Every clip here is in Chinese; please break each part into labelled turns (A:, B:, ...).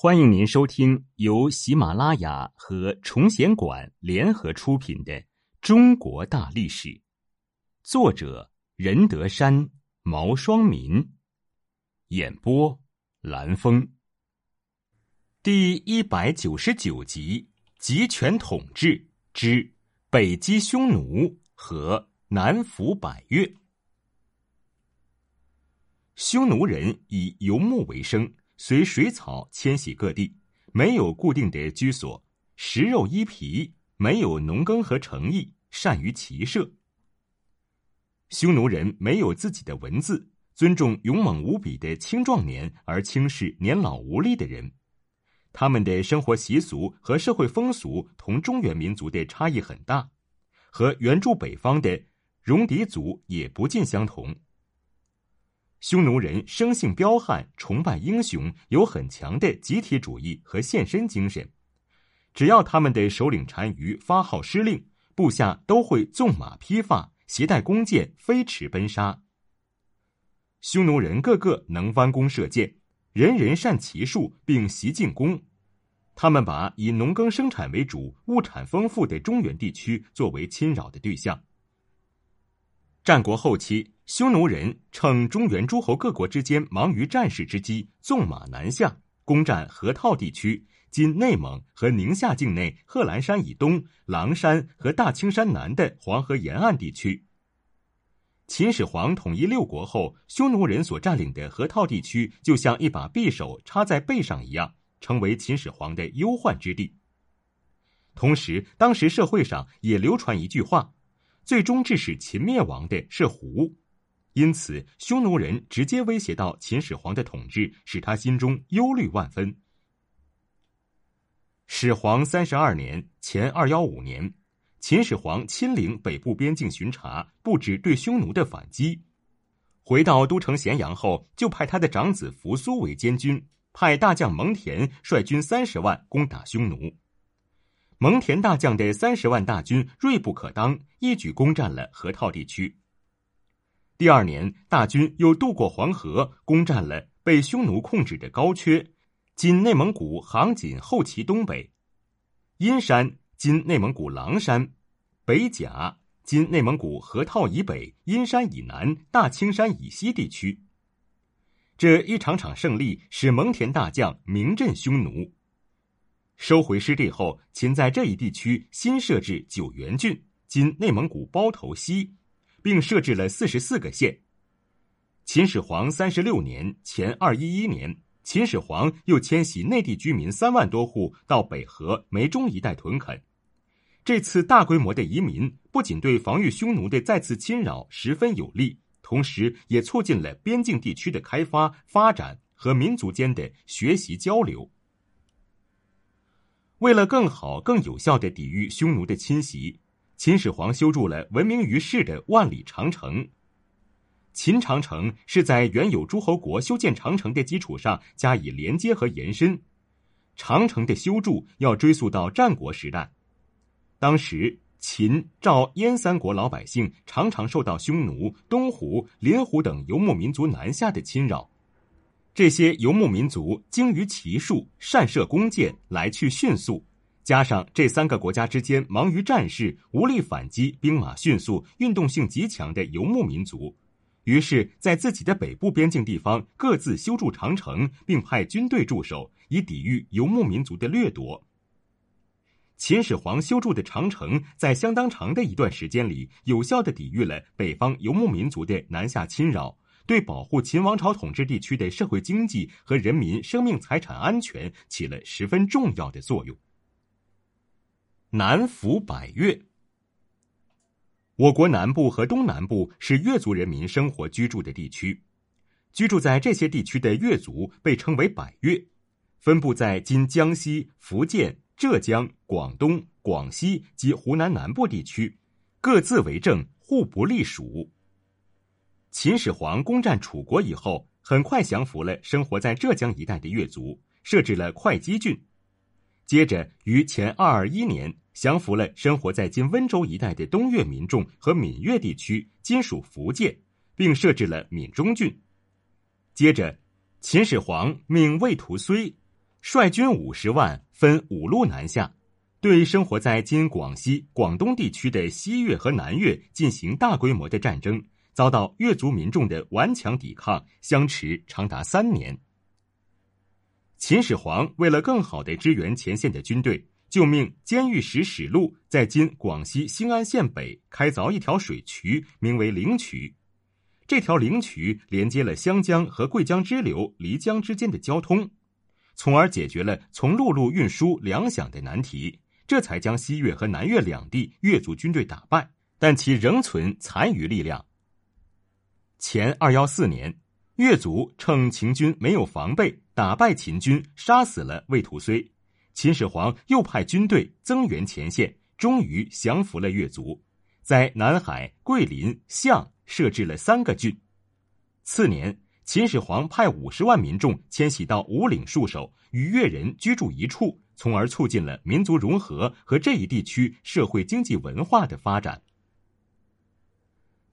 A: 欢迎您收听由喜马拉雅和崇贤馆联合出品的《中国大历史》，作者任德山、毛双民，演播蓝峰。第一百九十九集：集权统治之北击匈奴和南服百越。匈奴人以游牧为生。随水草迁徙各地，没有固定的居所，食肉衣皮，没有农耕和城邑，善于骑射。匈奴人没有自己的文字，尊重勇猛无比的青壮年，而轻视年老无力的人。他们的生活习俗和社会风俗同中原民族的差异很大，和原住北方的戎狄族也不尽相同。匈奴人生性彪悍，崇拜英雄，有很强的集体主义和献身精神。只要他们的首领单于发号施令，部下都会纵马披发，携带弓箭，飞驰奔杀。匈奴人个个能弯弓射箭，人人善骑术，并习进攻。他们把以农耕生产为主、物产丰富的中原地区作为侵扰的对象。战国后期。匈奴人趁中原诸侯各国之间忙于战事之机，纵马南下，攻占河套地区（今内蒙和宁夏境内贺兰山以东、狼山和大青山南的黄河沿岸地区）。秦始皇统一六国后，匈奴人所占领的河套地区就像一把匕首插在背上一样，成为秦始皇的忧患之地。同时，当时社会上也流传一句话：“最终致使秦灭亡的是胡。”因此，匈奴人直接威胁到秦始皇的统治，使他心中忧虑万分。始皇三十二年（前二幺五年），秦始皇亲领北部边境巡查，布置对匈奴的反击。回到都城咸阳后，就派他的长子扶苏为监军，派大将蒙恬率军三十万攻打匈奴。蒙恬大将的三十万大军锐不可当，一举攻占了河套地区。第二年，大军又渡过黄河，攻占了被匈奴控制的高阙（今内蒙古杭锦后旗东北）、阴山（今内蒙古狼山）、北甲（今内蒙古河套以北、阴山以南、大青山以西地区）。这一场场胜利使蒙恬大将名震匈奴。收回失地后，秦在这一地区新设置九原郡（今内蒙古包头西）。并设置了四十四个县。秦始皇三十六年（前二一一年），秦始皇又迁徙内地居民三万多户到北河、梅中一带屯垦。这次大规模的移民不仅对防御匈奴的再次侵扰十分有利，同时也促进了边境地区的开发、发展和民族间的学习交流。为了更好、更有效的抵御匈奴的侵袭。秦始皇修筑了闻名于世的万里长城。秦长城是在原有诸侯国修建长城的基础上加以连接和延伸。长城的修筑要追溯到战国时代，当时秦、赵、燕三国老百姓常常受到匈奴、东胡、林胡等游牧民族南下的侵扰。这些游牧民族精于骑术，善射弓箭，来去迅速。加上这三个国家之间忙于战事、无力反击、兵马迅速、运动性极强的游牧民族，于是，在自己的北部边境地方各自修筑长城，并派军队驻守，以抵御游牧民族的掠夺。秦始皇修筑的长城，在相当长的一段时间里，有效的抵御了北方游牧民族的南下侵扰，对保护秦王朝统治地区的社会经济和人民生命财产安全起了十分重要的作用。南服百越。我国南部和东南部是越族人民生活居住的地区，居住在这些地区的越族被称为百越，分布在今江西、福建、浙江、广东、广西及湖南南部地区，各自为政，互不隶属。秦始皇攻占楚国以后，很快降服了生活在浙江一带的越族，设置了会稽郡。接着，于前二二一年降服了生活在今温州一带的东越民众和闽越地区，今属福建，并设置了闽中郡。接着，秦始皇命魏屠睢率军五十万，分五路南下，对生活在今广西、广东地区的西越和南越进行大规模的战争，遭到越族民众的顽强抵抗，相持长达三年。秦始皇为了更好的支援前线的军队，就命监狱使史禄在今广西兴安县北开凿一条水渠，名为灵渠。这条灵渠连接了湘江和桂江支流漓江之间的交通。从而解决了从陆路运输粮饷的难题，这才将西越和南越两地越族军队打败，但其仍存残余力量。前二幺四年，越族趁秦军没有防备，打败秦军，杀死了魏屠睢。秦始皇又派军队增援前线，终于降服了越族，在南海、桂林、象设置了三个郡。次年。秦始皇派五十万民众迁徙到五岭戍守，与越人居住一处，从而促进了民族融合和这一地区社会经济文化的发展。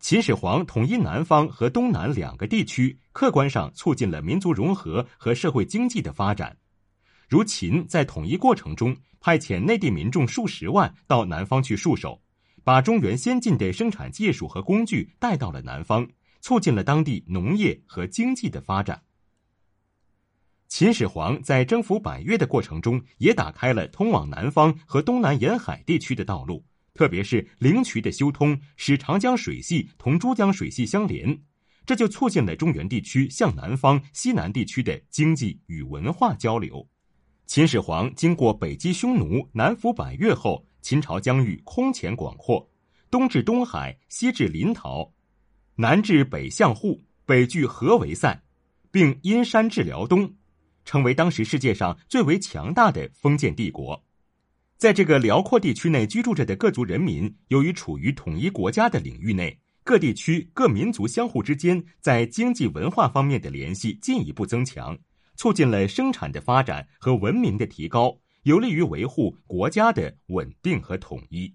A: 秦始皇统一南方和东南两个地区，客观上促进了民族融合和社会经济的发展。如秦在统一过程中派遣内地民众数十万到南方去戍守，把中原先进的生产技术和工具带到了南方。促进了当地农业和经济的发展。秦始皇在征服百越的过程中，也打开了通往南方和东南沿海地区的道路，特别是灵渠的修通，使长江水系同珠江水系相连，这就促进了中原地区向南方、西南地区的经济与文化交流。秦始皇经过北击匈奴、南服百越后，秦朝疆域空前广阔，东至东海，西至临洮。南至北向户，北距河为塞，并因山至辽东，成为当时世界上最为强大的封建帝国。在这个辽阔地区内居住着的各族人民，由于处于统一国家的领域内，各地区各民族相互之间在经济文化方面的联系进一步增强，促进了生产的发展和文明的提高，有利于维护国家的稳定和统一。